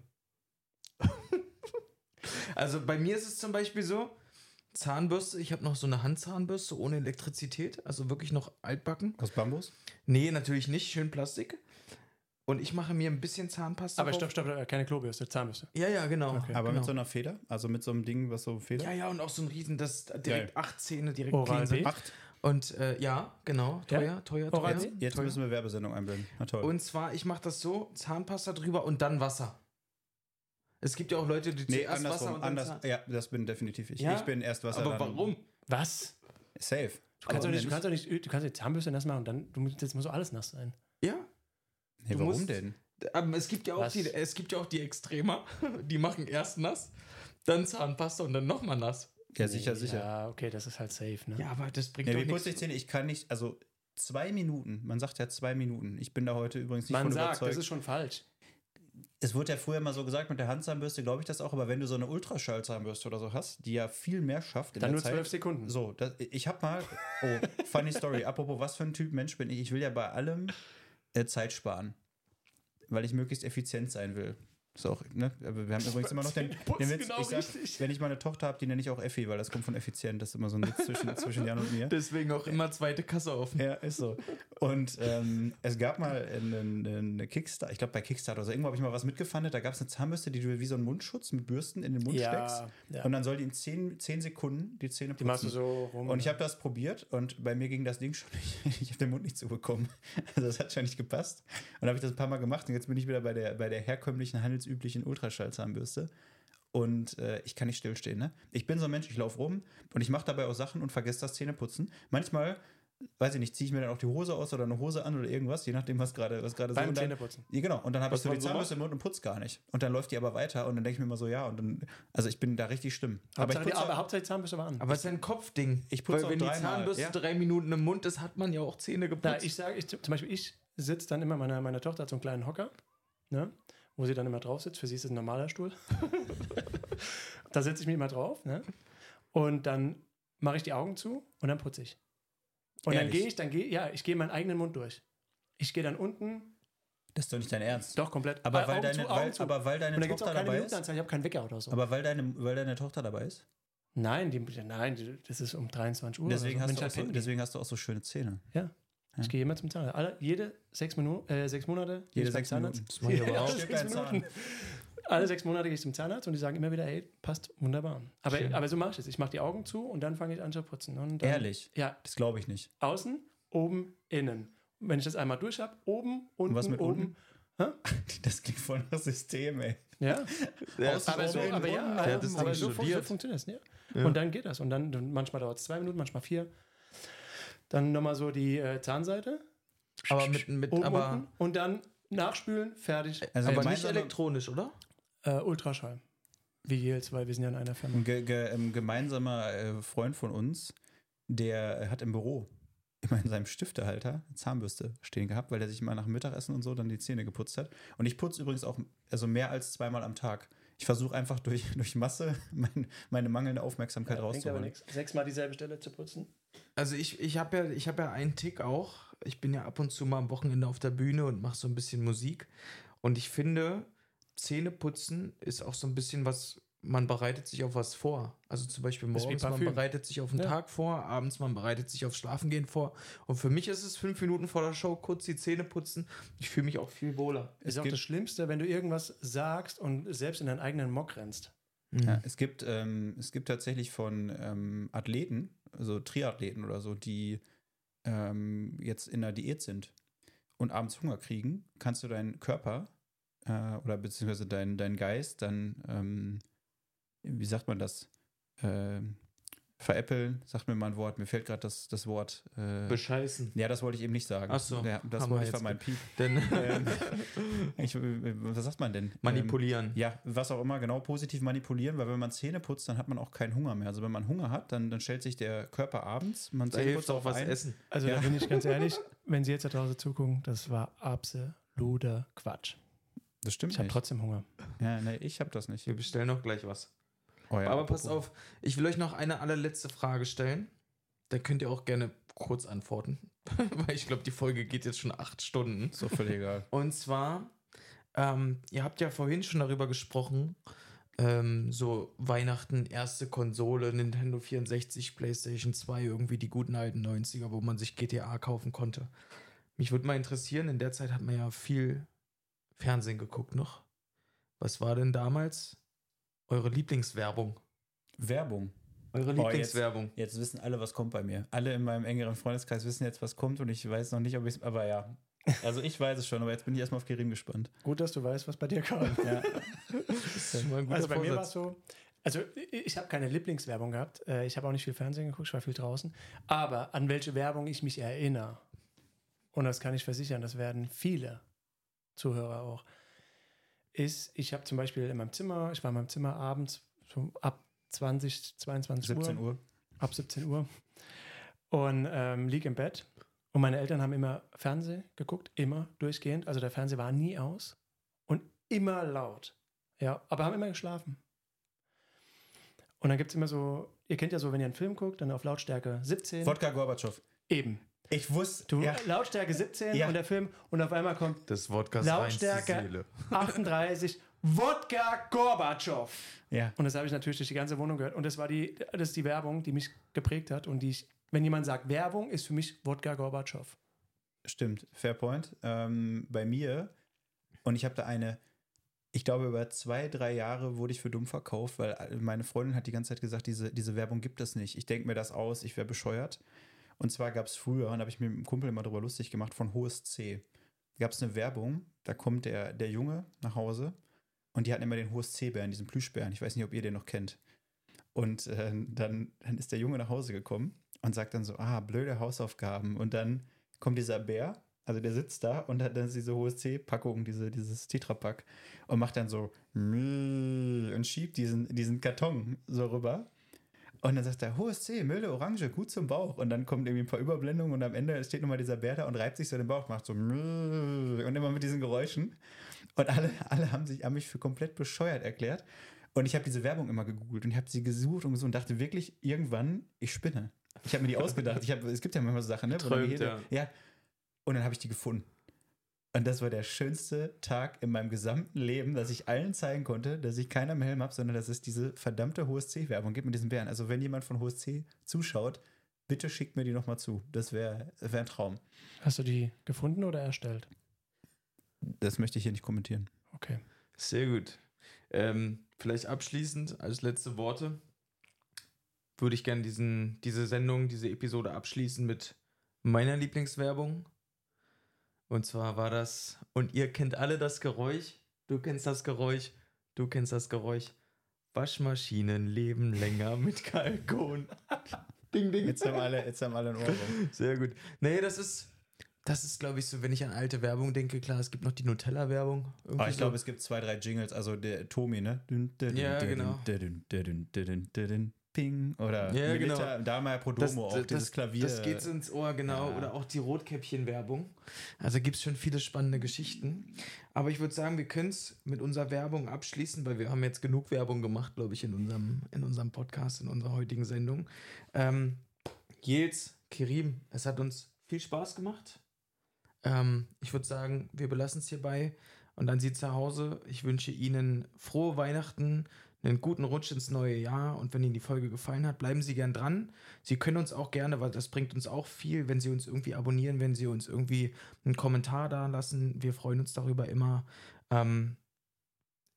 also bei mir ist es zum Beispiel so, Zahnbürste, ich habe noch so eine Handzahnbürste ohne Elektrizität, also wirklich noch altbacken. Aus Bambus? Nee, natürlich nicht, schön Plastik. Und ich mache mir ein bisschen Zahnpasta Aber stopp, stopp, keine Klobürste, Zahnbürste. Ja, ja, genau. Okay. Aber genau. mit so einer Feder? Also mit so einem Ding, was so Feder? Ja, ja, und auch so ein Riesen, das direkt Geil. acht Zähne direkt Oral clean sind. Acht. Und äh, ja, genau, Ja? teuer, teuer, teuer. B? Jetzt teuer. müssen wir Werbesendung einblenden. Na toll. Und zwar, ich mache das so, Zahnpasta drüber und dann Wasser. Es gibt ja auch Leute, die nee, zuerst Wasser andersrum. und dann Anders, Zahn. ja, das bin definitiv ich. Ja? Ich bin erst Wasser. Aber dann warum? Was? Safe. Du kannst, doch nicht, du, kannst doch nicht, du kannst die Zahnbürste nass machen und dann, du musst, jetzt muss so alles nass sein. Ja, Nee, warum musst- denn? aber es gibt ja auch Was? die, es gibt ja auch die Extremer, die machen erst nass, dann Zahnpasta und dann nochmal nass. Ja, sicher, Nee, sicher. Ja, okay, das ist halt safe, ne? Ja, aber das bringt Nee, doch wie putze ich? Ich kann nicht, also zwei Minuten, man sagt ja zwei Minuten. Ich bin da heute übrigens nicht Man von sagt, überzeugt. das ist schon falsch. es wurde ja früher mal so gesagt, mit der Handzahnbürste glaube ich das auch, aber wenn du so eine Ultraschallzahnbürste oder so hast, die ja viel mehr schafft in Dann der nur zwölf Sekunden. So, das, ich habe mal, oh, funny Story, apropos, was für ein Typ Mensch bin ich? Ich will ja bei allem äh, Zeit sparen, weil ich möglichst effizient sein will. Ist auch, ne? Aber wir haben übrigens immer noch den, den Witz, genau ich sag, wenn ich mal eine Tochter habe, die nenne ich auch Effi, weil das kommt von effizient, das ist immer so ein Witz zwischen, zwischen Jan und mir. Deswegen auch immer zweite Kasse offen. Ja, ist so. Und ähm, es gab mal eine, eine Kickstarter, ich glaube bei Kickstarter oder so, irgendwo habe ich mal was mitgefandet, da gab es eine Zahnbürste, die du wie so einen Mundschutz mit Bürsten in den Mund steckst. Ja, ja. Und dann soll die in 10, 10 Sekunden die Zähne Die putzen. machst du so rum. und ich habe das probiert und bei mir ging das Ding schon nicht. Ich habe den Mund nicht zubekommen. Also das hat schon nicht gepasst. Und dann habe ich das ein paar Mal gemacht und jetzt bin ich wieder bei der, bei der herkömmlichen, handelsüblichen Ultraschallzahnbürste. Und äh, ich kann nicht stillstehen. Ne? Ich bin so ein Mensch, ich laufe rum und ich mache dabei auch Sachen und vergesse das Zähneputzen. Manchmal, weiß ich nicht, ziehe ich mir dann auch die Hose aus oder eine Hose an oder irgendwas, je nachdem, was gerade was gerade so. beim Und dann, Zähneputzen. ja, genau. Und dann habe ich so die Zahnbürste im Mund und putzt gar nicht. Und dann läuft die aber weiter und dann denke ich mir immer so, ja, und dann, also ich bin da richtig schlimm. Aber ich Hauptsache, die, aber Hauptsache die Zahnbürste war an. Aber es ist ja ein Kopfding. Ich putze Weil auch wenn die Zahnbürste ja. drei Minuten im Mund ist, hat man ja auch Zähne geputzt. Na, ich sage, ich, zum Beispiel, ich sitze dann immer, meine, meine Tochter hat so einen kleinen Hocker, ne, wo sie dann immer drauf sitzt. Für sie ist es ein normaler Stuhl. da setze ich mich immer drauf, ne? Und dann mache ich die Augen zu und dann putze ich. Und dann Ehrlich? gehe ich, dann gehe, ja, ich gehe meinen eigenen Mund durch. Ich gehe dann unten, Das ist doch nicht dein Ernst. doch komplett. Aber, weil deine, zu, weil, aber weil da Tochter dabei ist. Ich habe keinen Wecker oder so. Aber weil deine, weil deine Tochter dabei ist. nein, die, nein, die, das ist um 23 Uhr. Deswegen, oder so. hast du so, halt deswegen hast du auch so schöne Zähne. Ja. Ich gehe immer zum Zahnarzt. Alle, jede sechs, Minu äh, sechs Monate. Jede sechs Zahnarzt. Minuten. Das Ja, alle sechs dein Zahn. Minuten. Alle sechs Monate gehe ich zum Zahnarzt und die sagen immer wieder, ey, passt wunderbar. Aber, Schön. aber so mache ich es. Ich mache die Augen zu und dann fange ich an zu putzen. Und dann, Ehrlich? Ja, Das glaube ich nicht. außen, oben, innen. Und wenn ich das einmal durch habe, oben, unten, was mit oben. Das klingt voll nach System, ey. Ja, Außen, aber so, aber ja, hat aber aber so, funktioniert es. Ja. Ja. Und dann geht das. Und dann manchmal dauert es zwei Minuten, manchmal vier. Dann nochmal so die äh, Zahnseite. Aber mit, mit Oben, aber, unten. Und dann nachspülen, fertig. Also aber nicht elektronisch, oder? Äh, Ultraschall. Wie jetzt, weil wir sind ja in einer Firma. Ein ge ge ein gemeinsamer äh, Freund von uns, der hat im Büro immer in seinem Stiftehalter eine Zahnbürste stehen gehabt, weil er sich immer nach dem Mittagessen und so dann die Zähne geputzt hat. Und ich putze übrigens auch also mehr als zweimal am Tag. Ich versuche einfach durch, durch Masse mein, meine mangelnde Aufmerksamkeit rauszuholen. Sechsmal dieselbe Stelle zu putzen. Also ich, ich habe ja, ich hab ja einen Tick auch. Ich bin ja ab und zu mal am Wochenende auf der Bühne und mache so ein bisschen Musik. Und ich finde, Zähneputzen ist auch so ein bisschen was, man bereitet sich auf was vor. Also zum Beispiel morgens, man bereitet sich auf den Ja. Tag vor, abends, man bereitet sich aufs Schlafengehen vor. Und für mich ist es fünf Minuten vor der Show kurz die Zähne putzen. Ich fühle mich auch viel wohler. Ist auch das Schlimmste, wenn du irgendwas sagst und selbst in deinen eigenen Mock rennst. Ja, es, gibt, ähm, es gibt tatsächlich von ähm, Athleten, also Triathleten oder so, die ähm, jetzt in der Diät sind und abends Hunger kriegen, kannst du deinen Körper äh, oder beziehungsweise deinen dein Geist dann, ähm, wie sagt man das, ähm, veräppeln, sagt mir mal ein Wort, mir fällt gerade das, das Wort. Äh, Bescheißen. ja, das wollte ich eben nicht sagen. Ach so, Ja, das wollte ich jetzt meinem Piep. Denn Ähm, ich, was sagt man denn? Ähm, manipulieren. ja, was auch immer, genau positiv manipulieren, weil wenn man Zähne putzt, dann hat man auch keinen Hunger mehr. Also wenn man Hunger hat, dann, dann stellt sich der Körper abends, man da Zähne hilft putzt auch was ein. essen. Also Ja. da bin ich ganz ehrlich, wenn Sie jetzt da draußen zugucken, das war absoluter Quatsch. Das stimmt Ich habe trotzdem Hunger. Ja, nee, ich habe das nicht. Wir bestellen noch gleich was. Oh ja, Aber passt auf, ich will euch noch eine allerletzte Frage stellen. dann könnt ihr auch gerne kurz antworten, weil ich glaube, die Folge geht jetzt schon acht Stunden. So völlig egal. Und zwar, ähm, ihr habt ja vorhin schon darüber gesprochen, ähm, so Weihnachten, erste Konsole, Nintendo 64, PlayStation 2, irgendwie die guten alten 90er, wo man sich GTA kaufen konnte. Mich würde mal interessieren, in der Zeit hat man ja viel Fernsehen geguckt noch. Was war denn damals eure Lieblingswerbung? Werbung. Eure Lieblingswerbung. Jetzt, jetzt wissen alle, was kommt bei mir. Alle in meinem engeren Freundeskreis wissen jetzt, was kommt und ich weiß noch nicht, ob ich es. Aber ja. Also ich weiß es schon, aber jetzt bin ich erstmal auf Gerim gespannt. Gut, dass du weißt, was bei dir kommt. Ja. Das ist schon mal ein guter Also bei mir war es Vorsatz. so, also ich habe keine Lieblingswerbung gehabt. Äh, Ich habe auch nicht viel Fernsehen geguckt, ich war viel draußen. Aber an welche Werbung ich mich erinnere, und das kann ich versichern, das werden viele Zuhörer auch, ist, ich habe zum Beispiel in meinem Zimmer, ich war in meinem Zimmer abends so ab 20, 22 17 Uhr, Uhr. ab 17 Uhr und ähm, lieg im Bett. Und meine Eltern haben immer Fernsehen geguckt, immer durchgehend. Also der Fernseher war nie aus und immer laut. Ja, aber haben immer geschlafen. Und dann gibt es immer so, ihr kennt ja so, wenn ihr einen Film guckt, dann auf Lautstärke 17. Wodka Gorbatschow. Eben. Ich wusste. Du, ja. Lautstärke 17 Ja. und der Film und auf einmal kommt Das Wodkas Lautstärke reinste Seele. 38 Wodka Gorbatschow. ja. Und das habe ich natürlich durch die ganze Wohnung gehört. Und das war die, das ist die Werbung, die mich geprägt hat und die ich, wenn jemand sagt, Werbung ist für mich Wodka Gorbatschow. Stimmt, fair point. Ähm, bei mir, und ich habe da eine, ich glaube, über zwei, drei Jahre wurde ich für dumm verkauft, weil meine Freundin hat die ganze Zeit gesagt, diese, diese Werbung gibt es nicht. Ich denke mir das aus, ich wäre bescheuert. Und zwar gab es früher, und da habe ich mir mit einem Kumpel immer drüber lustig gemacht, von Hohes C. Gab es eine Werbung, da kommt der, der Junge nach Hause und die hatten immer den Hohes C-Bären, diesen Plüschbären. Ich weiß nicht, ob ihr den noch kennt. Und äh, dann, dann ist der Junge nach Hause gekommen und sagt dann so, ah, blöde Hausaufgaben. Und dann kommt dieser Bär, also der sitzt da und hat dann diese hohe C-Packung, diese, dieses Tetrapack und macht dann so und schiebt diesen, diesen Karton so rüber. Und dann sagt er, hohes C, milde Orange, gut zum Bauch. Und dann kommt irgendwie ein paar Überblendungen und am Ende steht nochmal dieser Bär da und reibt sich so den Bauch, macht so und immer mit diesen Geräuschen. Und alle, alle haben, sich, haben mich für komplett bescheuert erklärt. Und ich habe diese Werbung immer gegoogelt und ich habe sie gesucht und gesucht und dachte wirklich, irgendwann, ich spinne. Ich habe mir die ausgedacht. Ich hab, es gibt ja manchmal so Sachen, ne? wo dann Träumt, jeder- ja. Und dann habe ich die gefunden. Und das war der schönste Tag in meinem gesamten Leben, dass ich allen zeigen konnte, dass ich keinen am Helm habe, sondern dass es diese verdammte HSC-Werbung gibt mit diesen Bären. Also wenn jemand von HSC zuschaut, bitte schickt mir die nochmal zu. Das wäre wär ein Traum. Hast du die gefunden oder erstellt? Das möchte ich hier nicht kommentieren. Okay. Sehr gut. Ähm, vielleicht abschließend als letzte Worte würde ich gerne diesen, diese Sendung, diese Episode abschließen mit meiner Lieblingswerbung. Und zwar war das, und ihr kennt alle das Geräusch, du kennst das Geräusch, du kennst das Geräusch. Waschmaschinen leben länger mit Kalkon. ding, ding. Jetzt haben alle, jetzt haben alle ein Ohr rum. Sehr gut. Nee, das ist, das ist, glaube ich, so, wenn ich an alte Werbung denke, klar, es gibt noch die Nutella-Werbung. Aber ich so. glaube, es gibt zwei, drei Jingles. Also der Tomi, ne? Ja, genau. Ping. Oder Ja, Milita, genau. Dahlmeier Prodomo, auch dieses Klavier. Das geht ins Ohr, genau. Ja. Oder auch die Rotkäppchen-Werbung. Also gibt es schon viele spannende Geschichten. Aber ich würde sagen, wir können es mit unserer Werbung abschließen, weil wir haben jetzt genug Werbung gemacht, glaube ich, in unserem, in unserem Podcast, in unserer heutigen Sendung. Ähm, Jels, Kerim, es hat uns viel Spaß gemacht. Ähm, ich würde sagen, wir belassen es hierbei. Und dann Sie zu Hause. Ich wünsche Ihnen frohe Weihnachten, einen guten Rutsch ins neue Jahr. Und wenn Ihnen die Folge gefallen hat, bleiben Sie gern dran. Sie können uns auch gerne, weil das bringt uns auch viel, wenn Sie uns irgendwie abonnieren, wenn Sie uns irgendwie einen Kommentar da lassen. Wir freuen uns darüber immer. Ähm,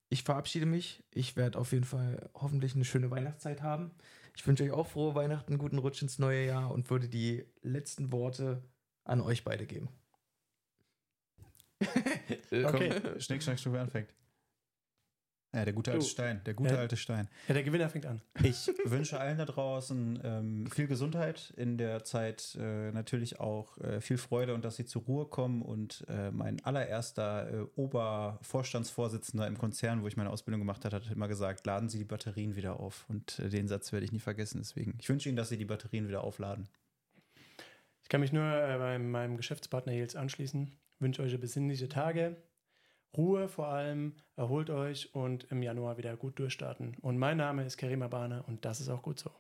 ich verabschiede mich. Ich werde auf jeden Fall hoffentlich eine schöne Weihnachtszeit haben. Ich wünsche euch auch frohe Weihnachten, guten Rutsch ins neue Jahr und würde die letzten Worte an euch beide geben. Okay. Komm, Schnick, Schnack, Schnuck, wer anfängt. Ja, der gute alte Du. Stein. Der gute Ja. alte Stein. Ja, der Gewinner fängt an. Ich wünsche allen da draußen ähm, viel Gesundheit in der Zeit, äh, natürlich auch äh, viel Freude und dass sie zur Ruhe kommen. Und äh, mein allererster äh, Obervorstandsvorsitzender im Konzern, wo ich meine Ausbildung gemacht habe, hat immer gesagt, laden Sie die Batterien wieder auf. Und äh, den Satz werde ich nie vergessen. Deswegen, ich wünsche Ihnen, dass Sie die Batterien wieder aufladen. Ich kann mich nur äh, bei meinem Geschäftspartner Jels anschließen. Wünsche euch besinnliche Tage, Ruhe vor allem, erholt euch und im Januar wieder gut durchstarten. Und mein Name ist Kerima Bahne und das ist auch gut so.